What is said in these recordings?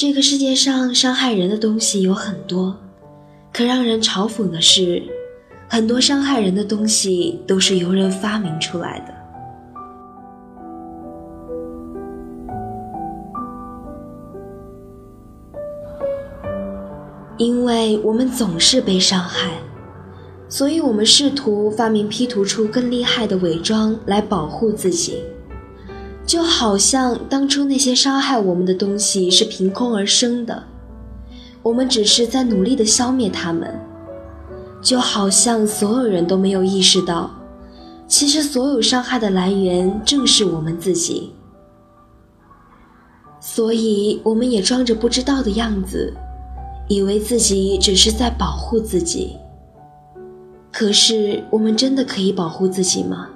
这个世界上伤害人的东西有很多，可让人嘲讽的是，很多伤害人的东西都是由人发明出来的。因为我们总是被伤害，所以我们试图发明 P 图出更厉害的伪装来保护自己，就好像当初那些伤害我们的东西是凭空而生的，我们只是在努力的消灭它们，就好像所有人都没有意识到，其实所有伤害的来源正是我们自己，所以我们也装着不知道的样子。以为自己只是在保护自己，可是我们真的可以保护自己吗？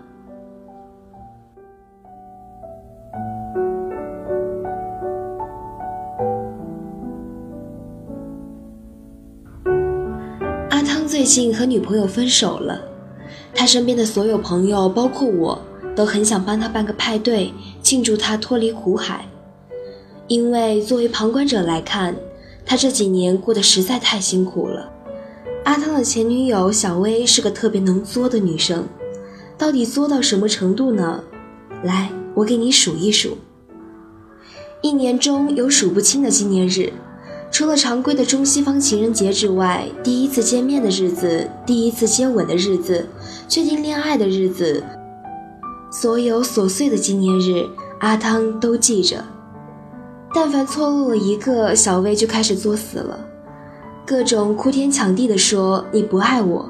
最近和女朋友分手了，他身边的所有朋友，包括我，都很想帮他办个派对，庆祝他脱离苦海，因为作为旁观者来看。他这几年过得实在太辛苦了。阿汤的前女友小薇是个特别能作的女生，到底作到什么程度呢？来，我给你数一数。一年中有数不清的纪念日，除了常规的中西方情人节之外，第一次见面的日子、第一次接吻的日子、确定恋爱的日子，所有琐碎的纪念日，阿汤都记着。但凡错漏了一个，小薇就开始作死了，各种哭天抢地的说你不爱我。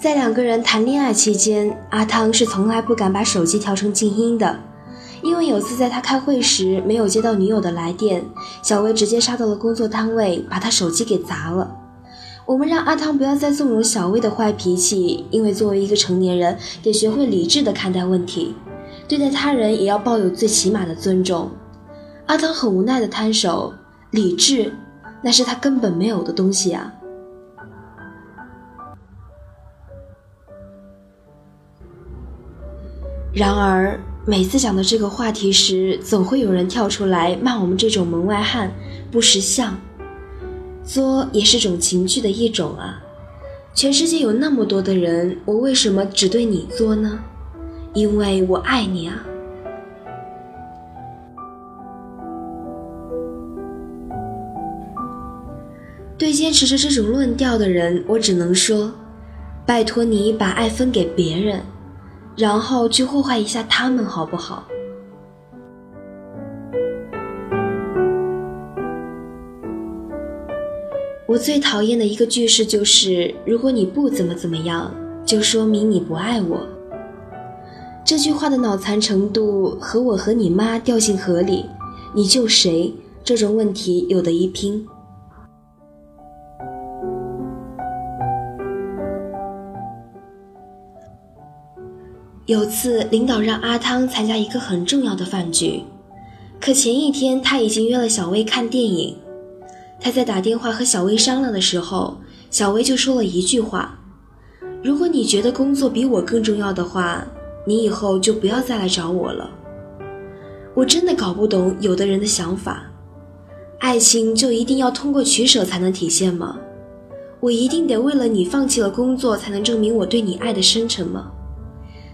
在两个人谈恋爱期间，阿汤是从来不敢把手机调成静音的，因为有次在他开会时没有接到女友的来电，小薇直接杀到了工作单位，把他手机给砸了。我们让阿汤不要再纵容小薇的坏脾气，因为作为一个成年人，得学会理智的看待问题，对待他人也要抱有最起码的尊重。阿汤很无奈的摊手，理智，那是他根本没有的东西啊。然而，每次讲到这个话题时，总会有人跳出来骂我们这种门外汉不识相。作也是种情趣的一种啊。全世界有那么多的人，我为什么只对你作呢？因为我爱你啊。对坚持着这种论调的人，我只能说：拜托你把爱分给别人，然后去祸害一下他们，好不好？我最讨厌的一个句式就是：如果你不怎么怎么样，就说明你不爱我。这句话的脑残程度和我和你妈掉进河里，你救谁这种问题有的一拼。有次，领导让阿汤参加一个很重要的饭局，可前一天他已经约了小薇看电影。他在打电话和小薇商量的时候，小薇就说了一句话：“如果你觉得工作比我更重要的话，你以后就不要再来找我了。”我真的搞不懂有的人的想法，爱情就一定要通过取舍才能体现吗？我一定得为了你放弃了工作才能证明我对你爱的深沉吗？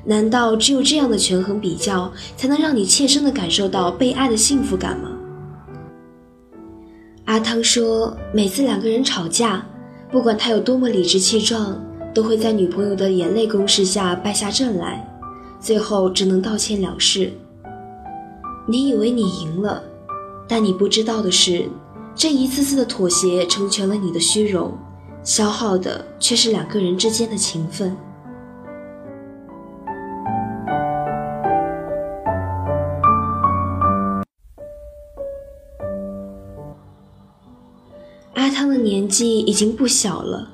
难道只有这样的权衡比较，才能让你切身的感受到被爱的幸福感吗？阿汤说，每次两个人吵架，不管他有多么理直气壮，都会在女朋友的眼泪攻势下败下阵来，最后只能道歉了事。你以为你赢了，但你不知道的是，这一次次的妥协成全了你的虚荣，消耗的却是两个人之间的情分。阿汤的年纪已经不小了，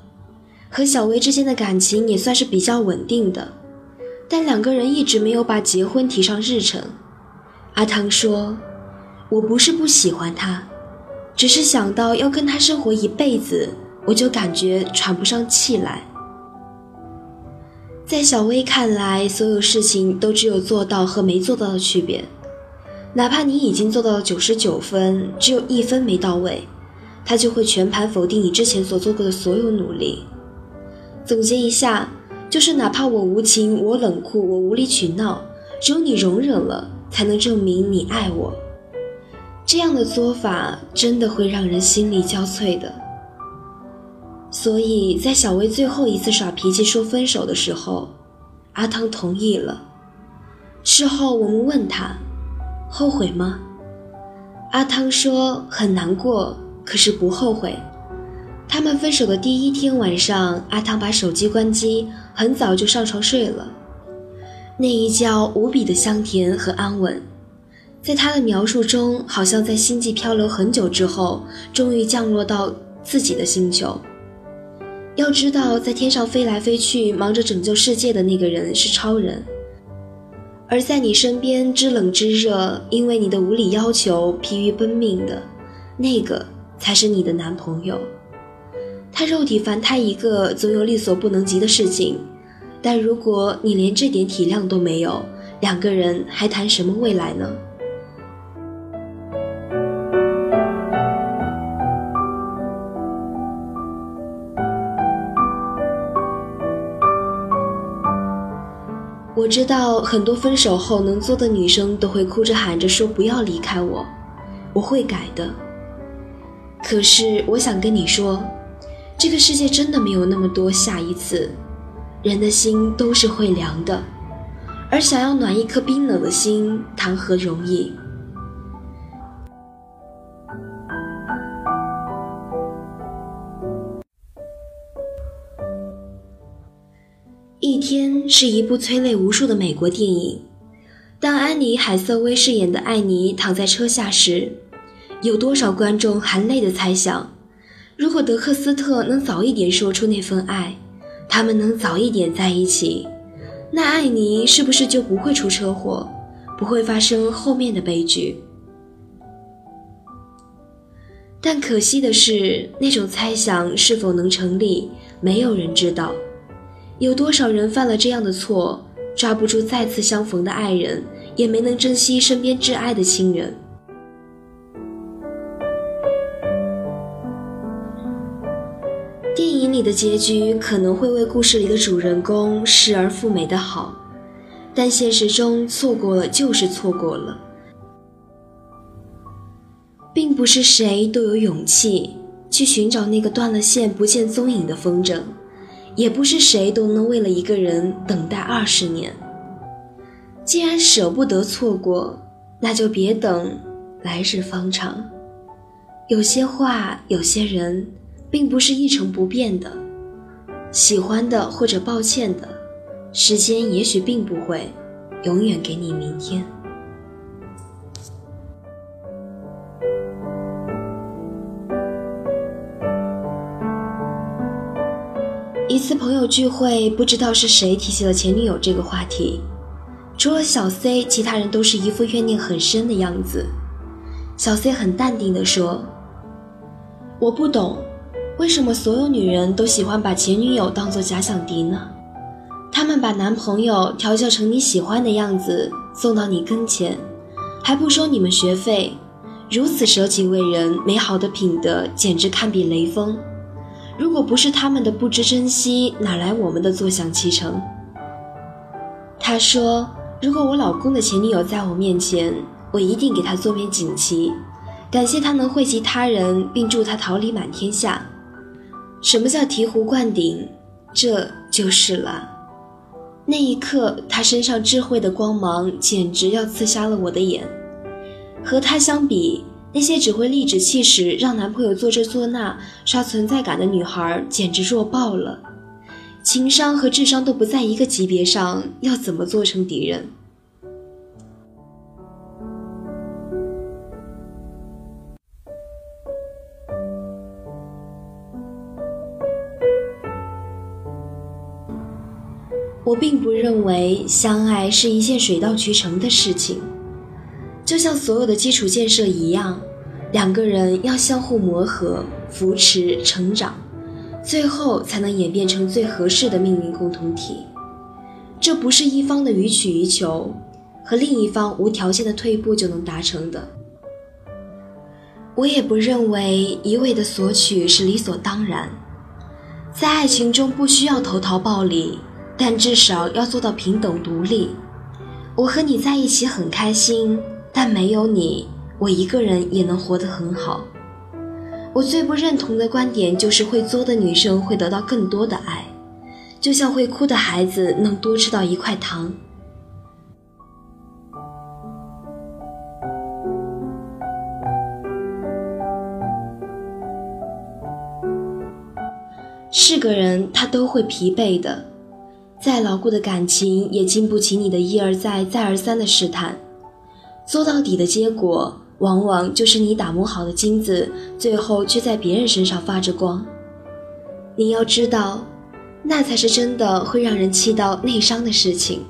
和小薇之间的感情也算是比较稳定的，但两个人一直没有把结婚提上日程。阿汤说：“我不是不喜欢他，只是想到要跟他生活一辈子，我就感觉喘不上气来。”在小薇看来，所有事情都只有做到和没做到的区别。哪怕你已经做到了九十九分，只有一分没到位，他就会全盘否定你之前所做过的所有努力。总结一下，就是哪怕我无情，我冷酷，我无理取闹，只有你容忍了，才能证明你爱我。这样的做法真的会让人心力交瘁的。所以在小薇最后一次耍脾气说分手的时候，阿汤同意了。事后我们问他，后悔吗？阿汤说很难过，可是不后悔。他们分手的第一天晚上，阿汤把手机关机，很早就上床睡了。那一觉无比的香甜和安稳，在他的描述中，好像在星际漂流很久之后，终于降落到自己的星球。要知道，在天上飞来飞去、忙着拯救世界的那个人是超人，而在你身边知冷知热，因为你的无理要求疲于奔命的那个才是你的男朋友。他肉体凡胎一个，总有力所不能及的事情。但如果你连这点体谅都没有，两个人还谈什么未来呢？我知道很多分手后能作的女生都会哭着喊着说不要离开我，我会改的。可是我想跟你说。这个世界真的没有那么多下一次，人的心都是会凉的，而想要暖一颗冰冷的心，谈何容易？一天是一部催泪无数的美国电影。当安妮·海瑟薇饰演的艾妮躺在车下时，有多少观众含泪的猜想？如果德克斯特能早一点说出那份爱，他们能早一点在一起，那艾妮是不是就不会出车祸，不会发生后面的悲剧？但可惜的是，那种猜想是否能成立，没有人知道。有多少人犯了这样的错，抓不住再次相逢的爱人，也没能珍惜身边挚爱的亲人。电影里的结局可能会为故事里的主人公失而复美的好，但现实中错过了就是错过了，并不是谁都有勇气去寻找那个断了线不见踪影的风筝，也不是谁都能为了一个人等待二十年。既然舍不得错过，那就别等，来日方长。有些话，有些人。并不是一成不变的，喜欢的或者抱歉的，时间也许并不会永远给你明天。一次朋友聚会，不知道是谁提起了前女友这个话题，除了小 C，其他人都是一副怨念很深的样子。小 C 很淡定地说：“我不懂。”为什么所有女人都喜欢把前女友当做假想敌呢？她们把男朋友调教成你喜欢的样子送到你跟前，还不收你们学费，如此舍己为人，美好的品德简直堪比雷锋。如果不是他们的不知珍惜，哪来我们的坐享其成？他说：“如果我老公的前女友在我面前，我一定给他做面锦旗，感谢他能惠及他人，并祝他桃李满天下。”什么叫醍醐灌顶？这就是了。那一刻，他身上智慧的光芒简直要刺瞎了我的眼。和他相比，那些只会颳指气使、让男朋友做这做那、刷存在感的女孩，简直弱爆了。情商和智商都不在一个级别上，要怎么做成敌人？我并不认为相爱是一件水到渠成的事情，就像所有的基础建设一样，两个人要相互磨合、扶持、成长，最后才能演变成最合适的命运共同体。这不是一方的予取予求，和另一方无条件的退步就能达成的。我也不认为一味的索取是理所当然，在爱情中不需要投桃报李，但至少要做到平等独立。我和你在一起很开心，但没有你，我一个人也能活得很好。我最不认同的观点就是会作的女生会得到更多的爱，就像会哭的孩子能多吃到一块糖。是个人，他都会疲惫的。再牢固的感情，也经不起你的一而再、再而三的试探。做到底的结果，往往就是你打磨好的金子，最后却在别人身上发着光。你要知道，那才是真的会让人气到内伤的事情。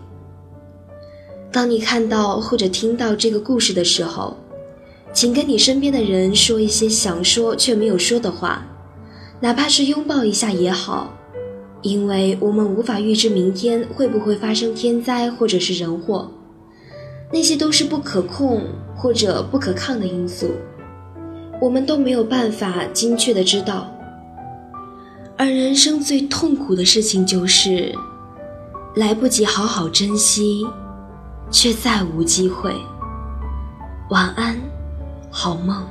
当你看到或者听到这个故事的时候，请跟你身边的人说一些想说却没有说的话，哪怕是拥抱一下也好。因为我们无法预知明天会不会发生天灾或者是人祸，那些都是不可控或者不可抗的因素，我们都没有办法精确的知道。而人生最痛苦的事情就是来不及好好珍惜，却再无机会。晚安，好梦。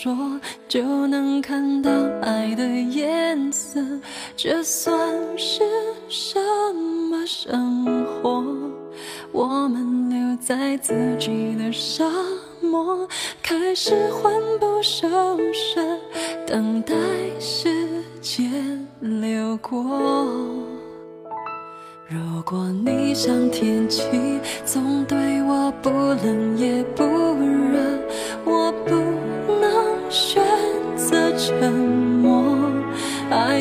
说就能看到爱的颜色，这算是什么生活？我们留在自己的沙漠，开始魂不守舍，等待时间流过。如果你像天气，总对我不冷也不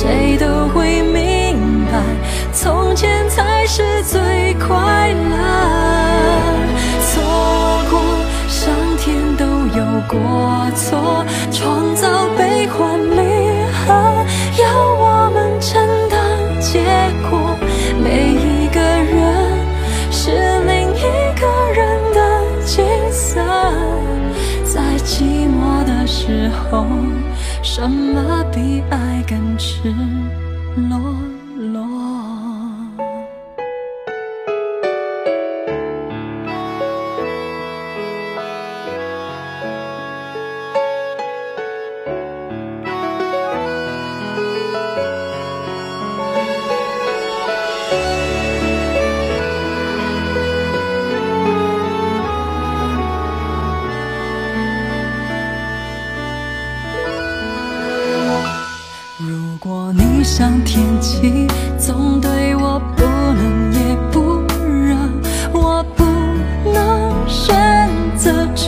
谁都会明白，从前才是最快乐。错过，上天都有过错，创造悲欢离合，要我们承担结果。每一个人是另一个人的景色，在寂寞的时候，什么比爱更赤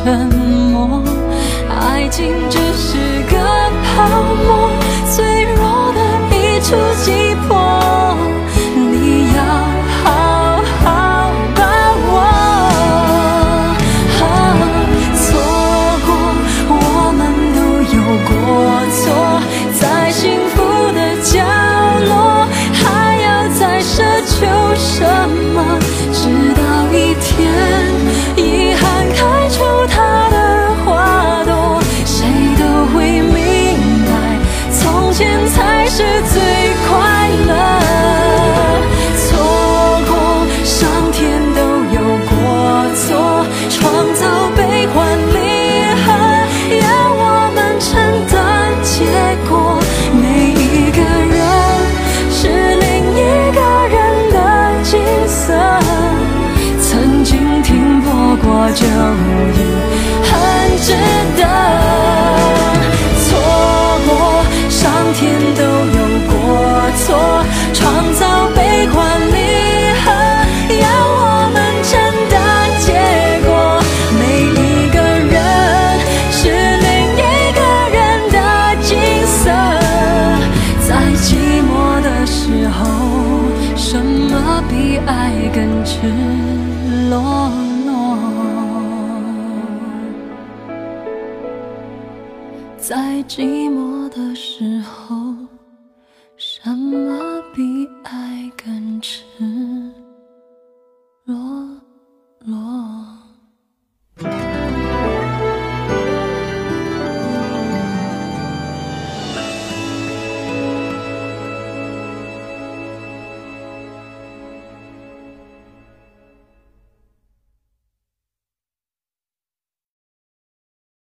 沉默。爱情在寂寞的时候，